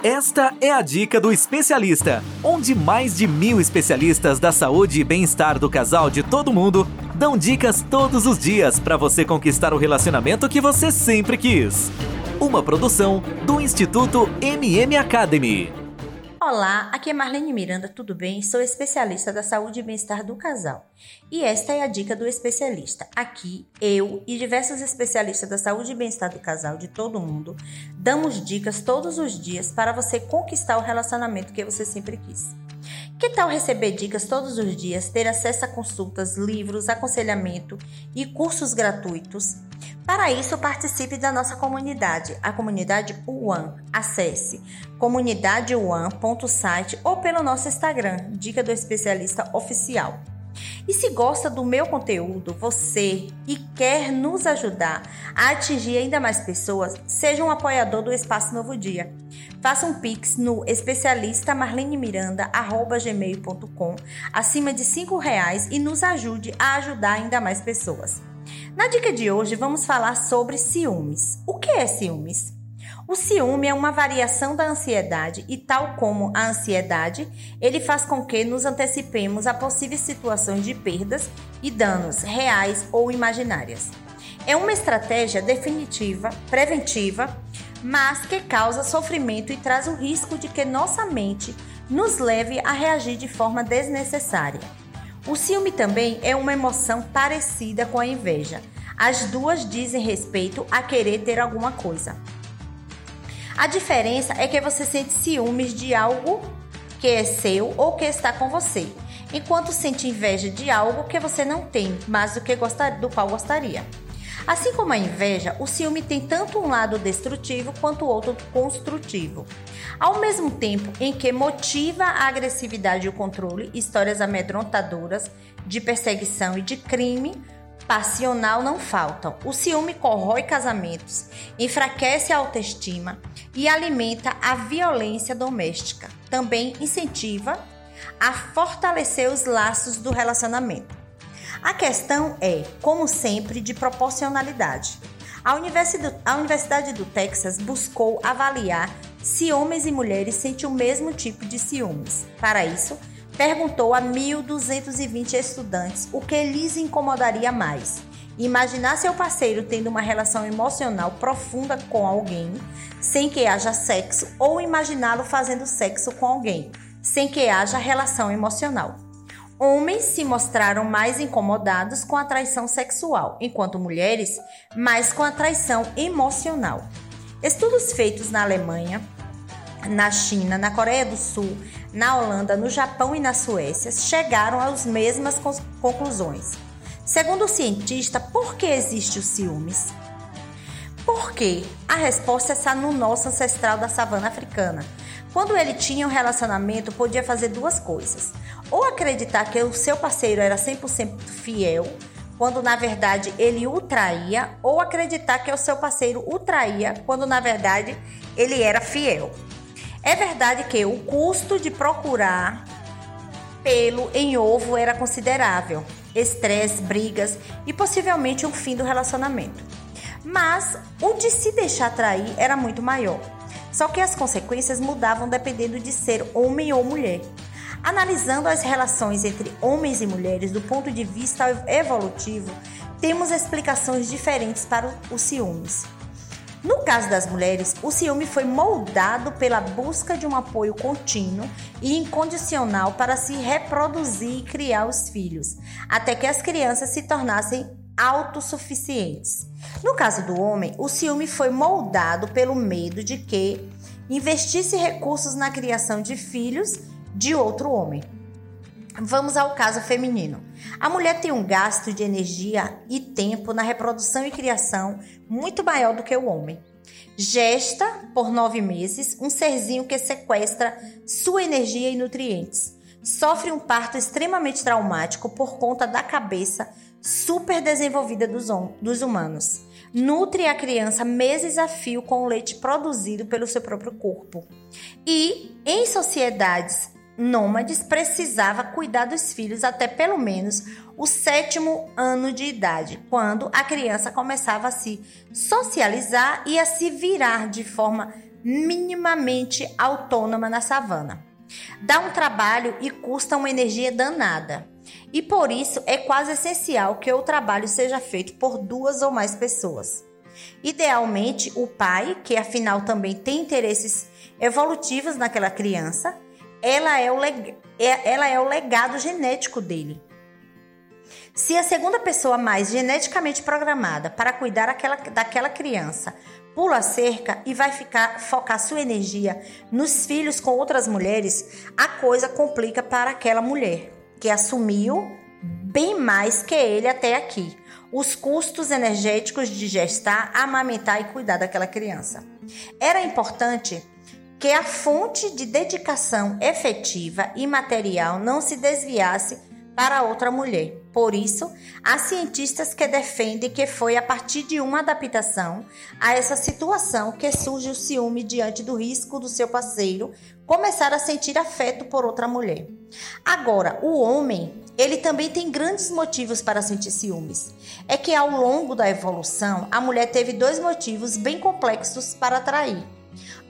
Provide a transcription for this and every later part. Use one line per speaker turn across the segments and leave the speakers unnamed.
Esta é a dica do especialista, onde mais de mil especialistas da saúde e bem-estar do casal de todo mundo dão dicas todos os dias para você conquistar o relacionamento que você sempre quis. Uma produção do Instituto MM Academy.
Olá, aqui é Marlene Miranda, tudo bem? Sou especialista da saúde e bem-estar do casal. E esta é a dica do especialista. Aqui, eu e diversos especialistas da saúde e bem-estar do casal de todo mundo damos dicas todos os dias para você conquistar o relacionamento que você sempre quis. Que tal receber dicas todos os dias, ter acesso a consultas, livros, aconselhamento e cursos gratuitos? Para isso, participe da nossa comunidade, a comunidade One. Acesse comunidadeone.site ou pelo nosso Instagram, Dica do Especialista Oficial. E se gosta do meu conteúdo, você e quer nos ajudar a atingir ainda mais pessoas, seja um apoiador do Espaço Novo Dia. Faça um pix no especialista marlenemiranda@gmail.com acima de cinco reais e nos ajude a ajudar ainda mais pessoas. Na dica de hoje, vamos falar sobre ciúmes. O que é ciúmes? O ciúme é uma variação da ansiedade e, tal como a ansiedade, ele faz com que nos antecipemos a possíveis situações de perdas e danos reais ou imaginárias. É uma estratégia definitiva, preventiva, mas que causa sofrimento e traz o risco de que nossa mente nos leve a reagir de forma desnecessária. O ciúme também é uma emoção parecida com a inveja. As duas dizem respeito a querer ter alguma coisa. A diferença é que você sente ciúmes de algo que é seu ou que está com você, enquanto sente inveja de algo que você não tem, mas do que gostar, do qual gostaria. Assim como a inveja, o ciúme tem tanto um lado destrutivo quanto outro construtivo. Ao mesmo tempo em que motiva a agressividade e o controle, histórias amedrontadoras de perseguição e de crime passional não faltam. O ciúme corrói casamentos, enfraquece a autoestima e alimenta a violência doméstica. Também incentiva a fortalecer os laços do relacionamento. A questão é, como sempre, de proporcionalidade. A Universidade do Texas buscou avaliar se homens e mulheres sentem o mesmo tipo de ciúmes. Para isso, perguntou a 1.220 estudantes o que lhes incomodaria mais. Imaginar seu parceiro tendo uma relação emocional profunda com alguém sem que haja sexo ou imaginá-lo fazendo sexo com alguém sem que haja relação emocional. Homens se mostraram mais incomodados com a traição sexual, enquanto mulheres mais com a traição emocional. Estudos feitos na Alemanha, na China, na Coreia do Sul, na Holanda, no Japão e na Suécia chegaram às mesmas conclusões. Segundo o cientista, por que existe o ciúmes? Porque a resposta está no nosso ancestral da savana africana. Quando ele tinha um relacionamento, podia fazer duas coisas ou acreditar que o seu parceiro era 100% fiel, quando na verdade ele o traía, ou acreditar que o seu parceiro o traía, quando na verdade ele era fiel. É verdade que o custo de procurar pelo em ovo era considerável, estresse, brigas e possivelmente um fim do relacionamento. Mas o de se deixar trair era muito maior. Só que as consequências mudavam dependendo de ser homem ou mulher. Analisando as relações entre homens e mulheres do ponto de vista evolutivo, temos explicações diferentes para os ciúmes. No caso das mulheres, o ciúme foi moldado pela busca de um apoio contínuo e incondicional para se reproduzir e criar os filhos, até que as crianças se tornassem autossuficientes. No caso do homem, o ciúme foi moldado pelo medo de que investisse recursos na criação de filhos de outro homem. Vamos ao caso feminino. A mulher tem um gasto de energia e tempo na reprodução e criação muito maior do que o homem. Gesta por nove meses um serzinho que sequestra sua energia e nutrientes. Sofre um parto extremamente traumático por conta da cabeça super desenvolvida dos, dos humanos. Nutre a criança meses a fio com o leite produzido pelo seu próprio corpo. E, em sociedades nômades precisava cuidar dos filhos até pelo menos o sétimo ano de idade, quando a criança começava a se socializar e a se virar de forma minimamente autônoma na savana. Dá um trabalho e custa uma energia danada. E por isso é quase essencial que o trabalho seja feito por duas ou mais pessoas. Idealmente, o pai, que afinal também tem interesses evolutivos naquela criança, ela é o, leg... É, ela é o legado genético dele. Se a segunda pessoa mais geneticamente programada para cuidar daquela, daquela criança pula a cerca e vai ficar focar sua energia nos filhos com outras mulheres, a coisa complica para aquela mulher que assumiu bem mais que ele até aqui os custos energéticos de gestar, amamentar e cuidar daquela criança. Era importante que a fonte de dedicação efetiva e material não se desviasse para outra mulher. Por isso, há cientistas que defendem que foi a partir de uma adaptação a essa situação que surge o ciúme diante do risco do seu parceiro começar a sentir afeto por outra mulher. Agora, o homem, ele também tem grandes motivos para sentir ciúmes. É que ao longo da evolução, a mulher teve dois motivos bem complexos para atrair,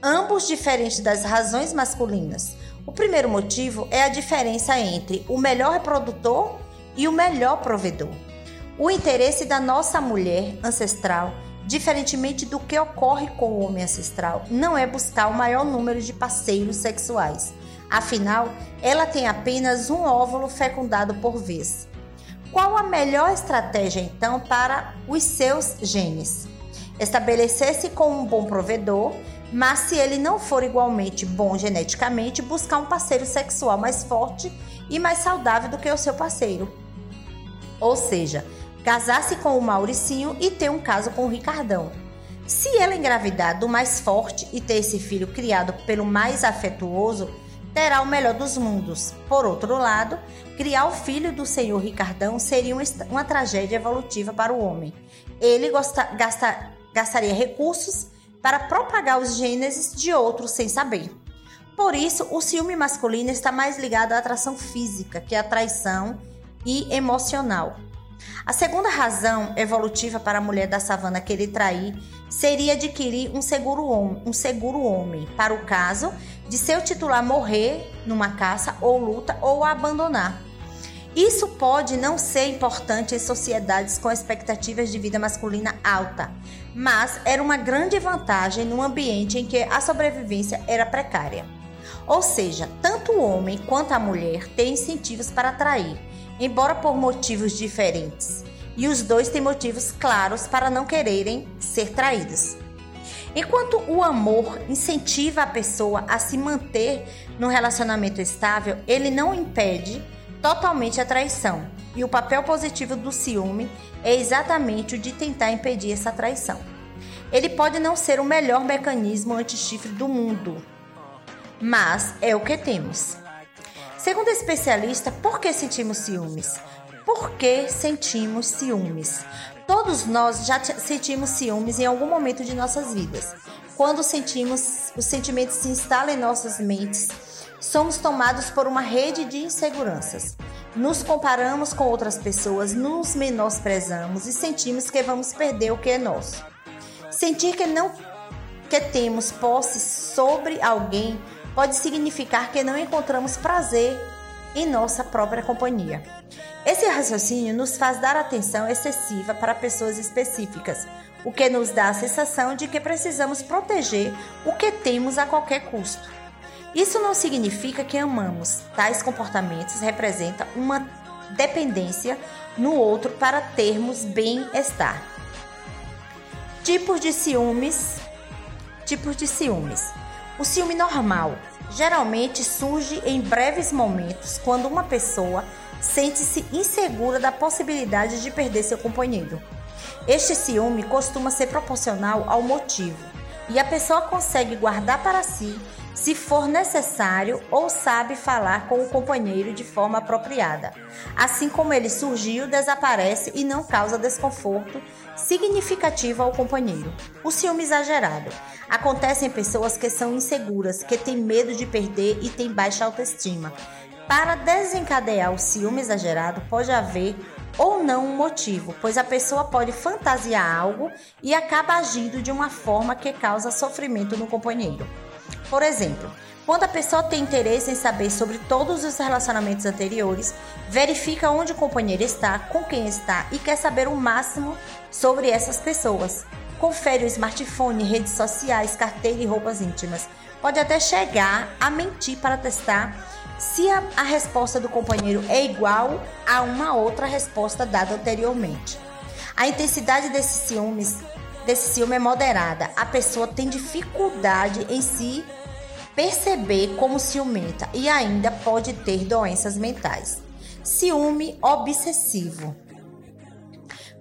ambos diferentes das razões masculinas. O primeiro motivo é a diferença entre o melhor reprodutor e o melhor provedor. O interesse da nossa mulher ancestral, diferentemente do que ocorre com o homem ancestral, não é buscar o maior número de parceiros sexuais. Afinal, ela tem apenas um óvulo fecundado por vez. Qual a melhor estratégia então para os seus genes? Estabelecer-se com um bom provedor mas se ele não for igualmente bom geneticamente, buscar um parceiro sexual mais forte e mais saudável do que o seu parceiro. Ou seja, casar-se com o Mauricinho e ter um caso com o Ricardão. Se ela engravidar do mais forte e ter esse filho criado pelo mais afetuoso, terá o melhor dos mundos. Por outro lado, criar o filho do senhor Ricardão seria uma, tragédia evolutiva para o homem. Ele gasta, gastaria recursos para propagar os gênesis de outros sem saber. Por isso, o ciúme masculino está mais ligado à atração física, que é a traição e emocional. A segunda razão evolutiva para a mulher da savana querer trair seria adquirir um seguro, um seguro homem, para o caso de seu titular morrer numa caça ou luta ou abandonar. Isso pode não ser importante em sociedades com expectativas de vida masculina alta, mas era uma grande vantagem num ambiente em que a sobrevivência era precária. Ou seja, tanto o homem quanto a mulher têm incentivos para atrair, embora por motivos diferentes, e os dois têm motivos claros para não quererem ser traídos. Enquanto o amor incentiva a pessoa a se manter no relacionamento estável, ele não impede totalmente a traição. E o papel positivo do ciúme é exatamente o de tentar impedir essa traição. Ele pode não ser o melhor mecanismo anti-chifre do mundo, mas é o que temos. Segundo especialista, por que sentimos ciúmes? Por que sentimos ciúmes? Todos nós já sentimos ciúmes em algum momento de nossas vidas. Quando sentimos, os sentimentos se instalam em nossas mentes somos tomados por uma rede de inseguranças. Nos comparamos com outras pessoas, nos menosprezamos e sentimos que vamos perder o que é nosso. Sentir que não que temos posse sobre alguém pode significar que não encontramos prazer em nossa própria companhia. Esse raciocínio nos faz dar atenção excessiva para pessoas específicas, o que nos dá a sensação de que precisamos proteger o que temos a qualquer custo. Isso não significa que amamos. Tais comportamentos representam uma dependência no outro para termos bem-estar. Tipos de ciúmes. Tipos de ciúmes. O ciúme normal geralmente surge em breves momentos quando uma pessoa sente-se insegura da possibilidade de perder seu companheiro. Este ciúme costuma ser proporcional ao motivo e a pessoa consegue guardar para si se for necessário ou sabe falar com o companheiro de forma apropriada. Assim como ele surgiu, desaparece e não causa desconforto significativo ao companheiro. O ciúme exagerado acontece em pessoas que são inseguras, que têm medo de perder e têm baixa autoestima. Para desencadear o ciúme exagerado, pode haver ou não um motivo, pois a pessoa pode fantasiar algo e acaba agindo de uma forma que causa sofrimento no companheiro. Por exemplo, quando a pessoa tem interesse em saber sobre todos os relacionamentos anteriores, verifica onde o companheiro está, com quem está e quer saber o máximo sobre essas pessoas. Confere o smartphone, redes sociais, carteira e roupas íntimas. Pode até chegar a mentir para testar se a, a resposta do companheiro é igual a uma outra resposta dada anteriormente. A intensidade desses ciúmes, desse ciúme é moderada. A pessoa tem dificuldade em se perceber como ciumenta e ainda pode ter doenças mentais. Ciúme obsessivo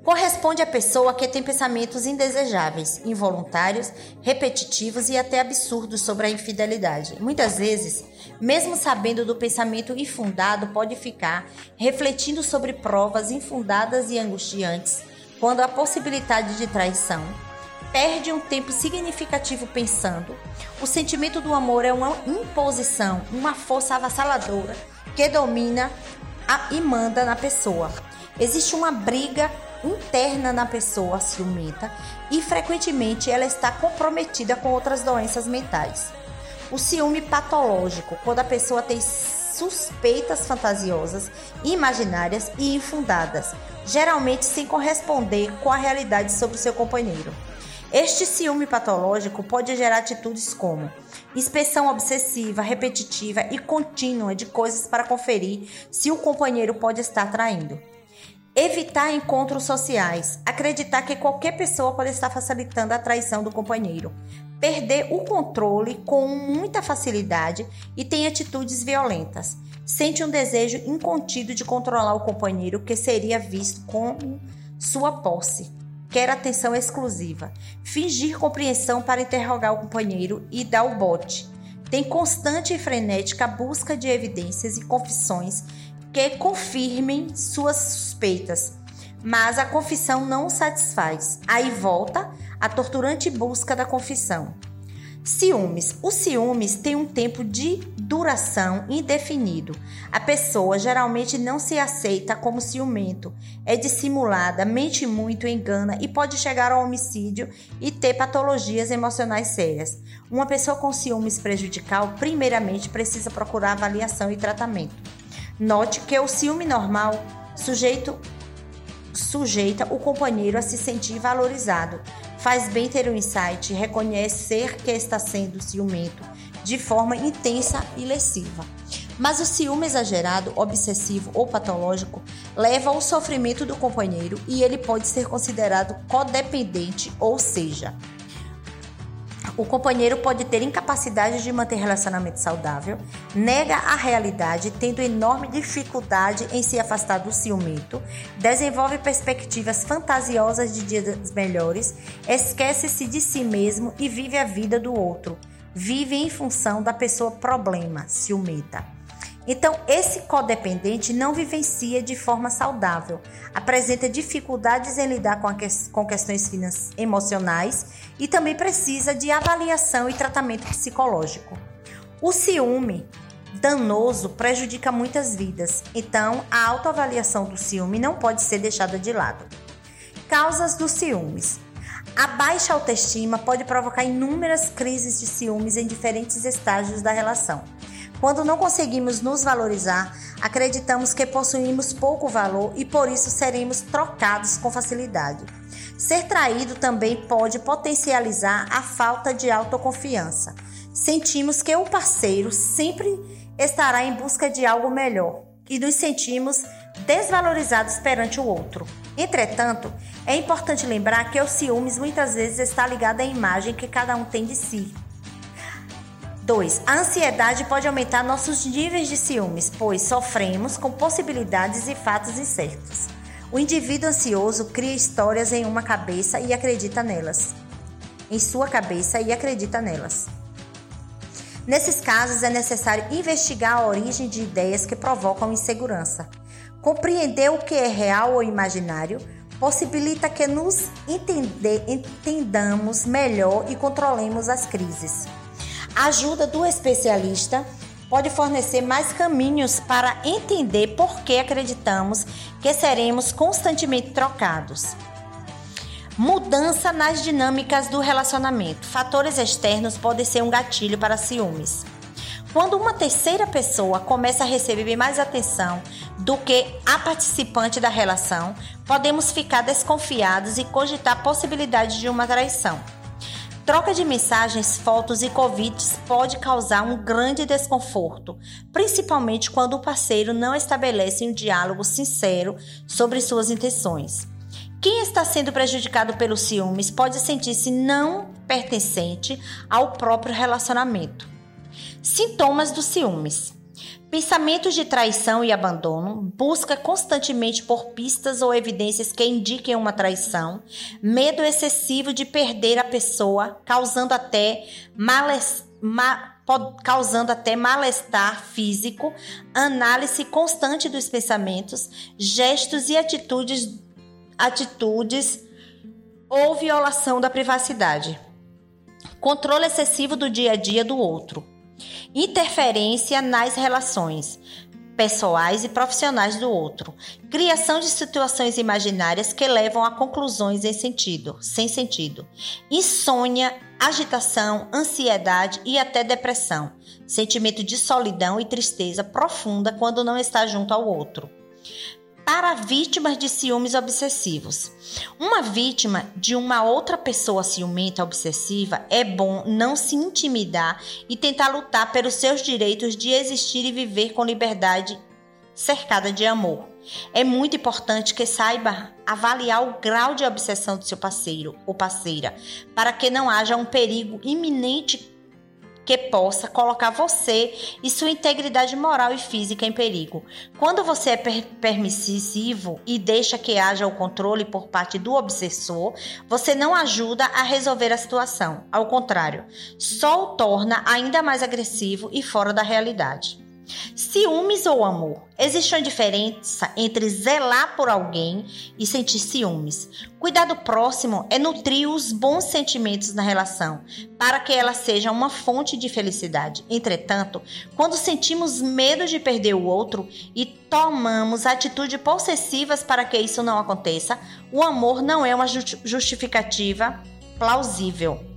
corresponde à pessoa que tem pensamentos indesejáveis, involuntários, repetitivos e até absurdos sobre a infidelidade. Muitas vezes, mesmo sabendo do pensamento infundado, pode ficar refletindo sobre provas infundadas e angustiantes quando a possibilidade de traição perde um tempo significativo pensando. O sentimento do amor é uma imposição, uma força avassaladora que domina a, e manda na pessoa. Existe uma briga interna na pessoa ciumenta e frequentemente ela está comprometida com outras doenças mentais. O ciúme patológico, quando a pessoa tem suspeitas fantasiosas, imaginárias e infundadas, geralmente sem corresponder com a realidade sobre o seu companheiro. Este ciúme patológico pode gerar atitudes como inspeção obsessiva, repetitiva e contínua de coisas para conferir se o companheiro pode estar traindo Evitar encontros sociais. Acreditar que qualquer pessoa pode estar facilitando a traição do companheiro. Perder o controle com muita facilidade e tem atitudes violentas. Sente um desejo incontido de controlar o companheiro que seria visto como sua posse. Quer atenção exclusiva. Fingir compreensão para interrogar o companheiro e dar o bote. Tem constante e frenética busca de evidências e confissões que confirmem suas suspeitas, mas a confissão não satisfaz. Aí volta a torturante busca da confissão. Ciúmes. Os ciúmes têm um tempo de duração indefinido. A pessoa geralmente não se aceita como ciumento, é dissimulada, mente muito, engana e pode chegar ao homicídio e ter patologias emocionais sérias. Uma pessoa com ciúmes prejudicial, primeiramente, precisa procurar avaliação e tratamento. Note que o ciúme normal sujeito, sujeita o companheiro a se sentir valorizado. Faz bem ter um insight, reconhecer que está sendo ciumento de forma intensa e lesiva. Mas o ciúme exagerado, obsessivo ou patológico leva ao sofrimento do companheiro e ele pode ser considerado codependente, ou seja, o companheiro pode ter incapacidade de manter relacionamento saudável, nega a realidade, tendo enorme dificuldade em se afastar do ciumento, desenvolve perspectivas fantasiosas de dias melhores, esquece-se de si mesmo e vive a vida do outro. Vive em função da pessoa problema, ciumenta. Então, esse codependente não vivencia de forma saudável, apresenta dificuldades em lidar com, que com questões emocionais e também precisa de avaliação e tratamento psicológico. O ciúme danoso prejudica muitas vidas, então a autoavaliação do ciúme não pode ser deixada de lado. Causas dos ciúmes. A baixa autoestima pode provocar inúmeras crises de ciúmes em diferentes estágios da relação. Quando não conseguimos nos valorizar, acreditamos que possuímos pouco valor e por isso seremos trocados com facilidade. Ser traído também pode potencializar a falta de autoconfiança. Sentimos que o parceiro sempre estará em busca de algo melhor e nos sentimos desvalorizados perante o outro. Entretanto, é importante lembrar que o ciúmes muitas vezes está ligado à imagem que cada um tem de si. 2. A ansiedade pode aumentar nossos níveis de ciúmes, pois sofremos com possibilidades e fatos incertos. O indivíduo ansioso cria histórias em uma cabeça e acredita nelas. Em sua cabeça e acredita nelas. Nesses casos, é necessário investigar a origem de ideias que provocam insegurança. Compreender o que é real ou imaginário possibilita que nos entender, entendamos melhor e controlemos as crises. A ajuda do especialista pode fornecer mais caminhos para entender por que acreditamos que seremos constantemente trocados. Mudança nas dinâmicas do relacionamento. Fatores externos podem ser um gatilho para ciúmes. Quando uma terceira pessoa começa a receber mais atenção do que a participante da relação, podemos ficar desconfiados e cogitar a possibilidade de uma traição. Troca de mensagens, fotos e convites pode causar um grande desconforto, principalmente quando o parceiro não estabelece um diálogo sincero sobre suas intenções. Quem está sendo prejudicado pelos ciúmes pode sentir-se não pertencente ao próprio relacionamento. Sintomas dos ciúmes: pensamentos de traição e abandono, busca constantemente por pistas ou evidências que indiquem uma traição, medo excessivo de perder a pessoa, causando até malestar. Ma causando até mal-estar físico, análise constante dos pensamentos, gestos e atitudes, atitudes ou violação da privacidade. Controle excessivo do dia a dia do outro interferência nas relações pessoais e profissionais do outro, criação de situações imaginárias que levam a conclusões em sentido, sem sentido, insônia, agitação, ansiedade e até depressão, sentimento de solidão e tristeza profunda quando não está junto ao outro para vítimas de ciúmes obsessivos. Uma vítima de uma outra pessoa ciumenta obsessiva é bom não se intimidar e tentar lutar pelos seus direitos de existir e viver com liberdade cercada de amor. É muito importante que saiba avaliar o grau de obsessão do seu parceiro ou parceira, para que não haja um perigo iminente que possa colocar você e sua integridade moral e física em perigo. Quando você é per permissivo e deixa que haja o controle por parte do obsessor, você não ajuda a resolver a situação. Ao contrário, só o torna ainda mais agressivo e fora da realidade. Ciúmes ou amor? Existe uma diferença entre zelar por alguém e sentir ciúmes. Cuidado próximo é nutrir os bons sentimentos na relação, para que ela seja uma fonte de felicidade. Entretanto, quando sentimos medo de perder o outro e tomamos atitudes possessivas para que isso não aconteça, o amor não é uma justificativa plausível.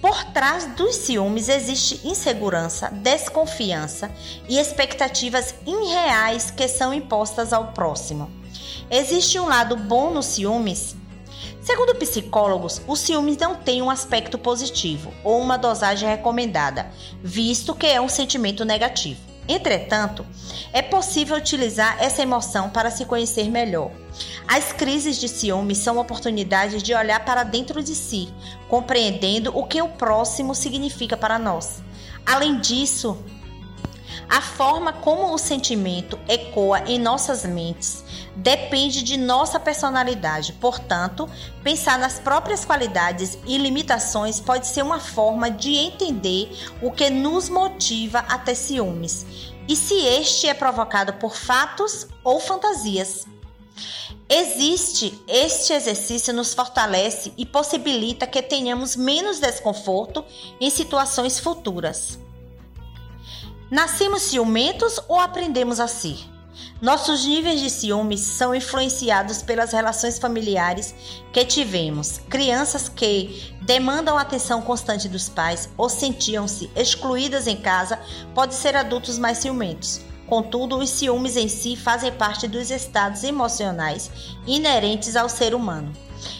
Por trás dos ciúmes existe insegurança, desconfiança e expectativas irreais que são impostas ao próximo. Existe um lado bom nos ciúmes? Segundo psicólogos, o ciúmes não tem um aspecto positivo ou uma dosagem recomendada, visto que é um sentimento negativo. Entretanto, é possível utilizar essa emoção para se conhecer melhor. As crises de ciúme são oportunidades de olhar para dentro de si, compreendendo o que o próximo significa para nós. Além disso, a forma como o sentimento ecoa em nossas mentes depende de nossa personalidade. Portanto, pensar nas próprias qualidades e limitações pode ser uma forma de entender o que nos motiva a ter ciúmes e se este é provocado por fatos ou fantasias. Existe, este exercício nos fortalece e possibilita que tenhamos menos desconforto em situações futuras. Nascemos ciumentos ou aprendemos a ser? Nossos níveis de ciúmes são influenciados pelas relações familiares que tivemos. Crianças que demandam atenção constante dos pais ou sentiam-se excluídas em casa podem ser adultos mais ciumentos. Contudo, os ciúmes em si fazem parte dos estados emocionais inerentes ao ser humano.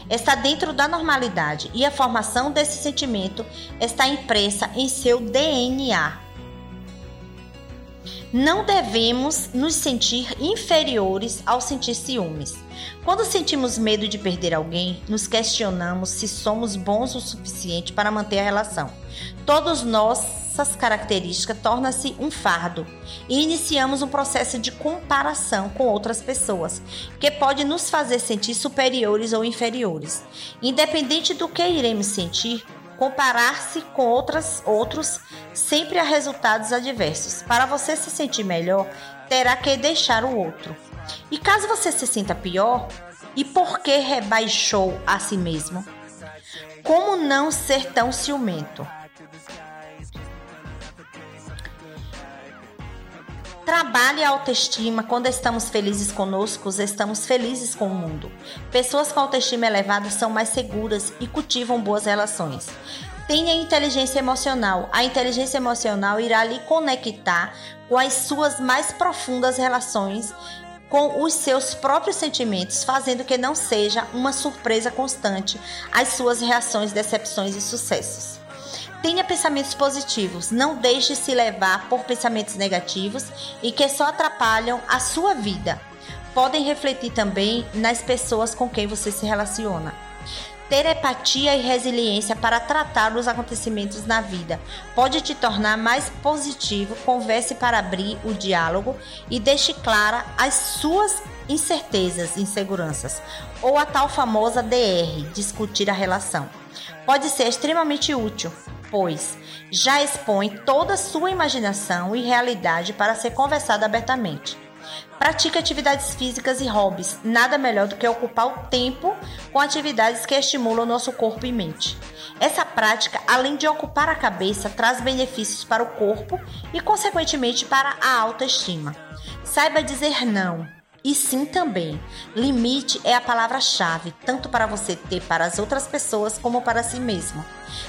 Está dentro da normalidade e a formação desse sentimento está impressa em seu DNA. Não devemos nos sentir inferiores ao sentir ciúmes. Quando sentimos medo de perder alguém, nos questionamos se somos bons o suficiente para manter a relação. Todas nossas características tornam-se um fardo e iniciamos um processo de comparação com outras pessoas, que pode nos fazer sentir superiores ou inferiores. Independente do que iremos sentir, comparar-se com outras, outros sempre há resultados adversos. Para você se sentir melhor, terá que deixar o outro. E caso você se sinta pior, e por que rebaixou a si mesmo? Como não ser tão ciumento? Trabalhe a autoestima. Quando estamos felizes conosco, estamos felizes com o mundo. Pessoas com autoestima elevada são mais seguras e cultivam boas relações. Tenha inteligência emocional. A inteligência emocional irá lhe conectar com as suas mais profundas relações com os seus próprios sentimentos, fazendo que não seja uma surpresa constante as suas reações, decepções e sucessos. Tenha pensamentos positivos, não deixe se levar por pensamentos negativos e que só atrapalham a sua vida. Podem refletir também nas pessoas com quem você se relaciona. Ter empatia e resiliência para tratar os acontecimentos na vida pode te tornar mais positivo. Converse para abrir o diálogo e deixe clara as suas incertezas, inseguranças, ou a tal famosa DR, discutir a relação. Pode ser extremamente útil, pois já expõe toda sua imaginação e realidade para ser conversada abertamente. Pratique atividades físicas e hobbies. Nada melhor do que ocupar o tempo com atividades que estimulam nosso corpo e mente. Essa prática, além de ocupar a cabeça, traz benefícios para o corpo e, consequentemente, para a autoestima. Saiba dizer não e sim também. Limite é a palavra-chave, tanto para você ter para as outras pessoas como para si mesmo.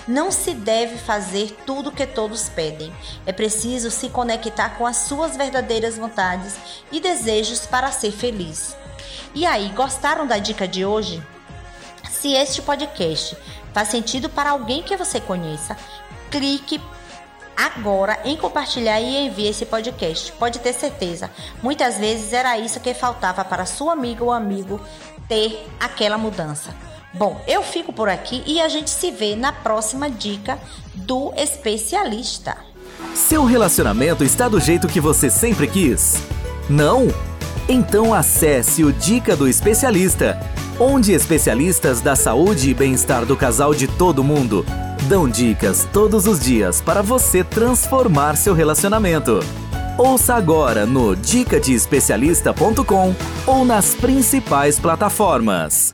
Não se deve fazer tudo o que todos pedem. É preciso se conectar com as suas verdadeiras vontades e desejos para ser feliz. E aí, gostaram da dica de hoje? Se este podcast faz sentido para alguém que você conheça, clique agora em compartilhar e enviar esse podcast. Pode ter certeza, muitas vezes era isso que faltava para sua amiga ou amigo ter aquela mudança. Bom, eu fico por aqui e a gente se vê na próxima dica do especialista.
Seu relacionamento está do jeito que você sempre quis? Não? Então acesse o Dica do Especialista, onde especialistas da saúde e bem-estar do casal de todo mundo dão dicas todos os dias para você transformar seu relacionamento. Ouça agora no dicadeespecialista.com ou nas principais plataformas.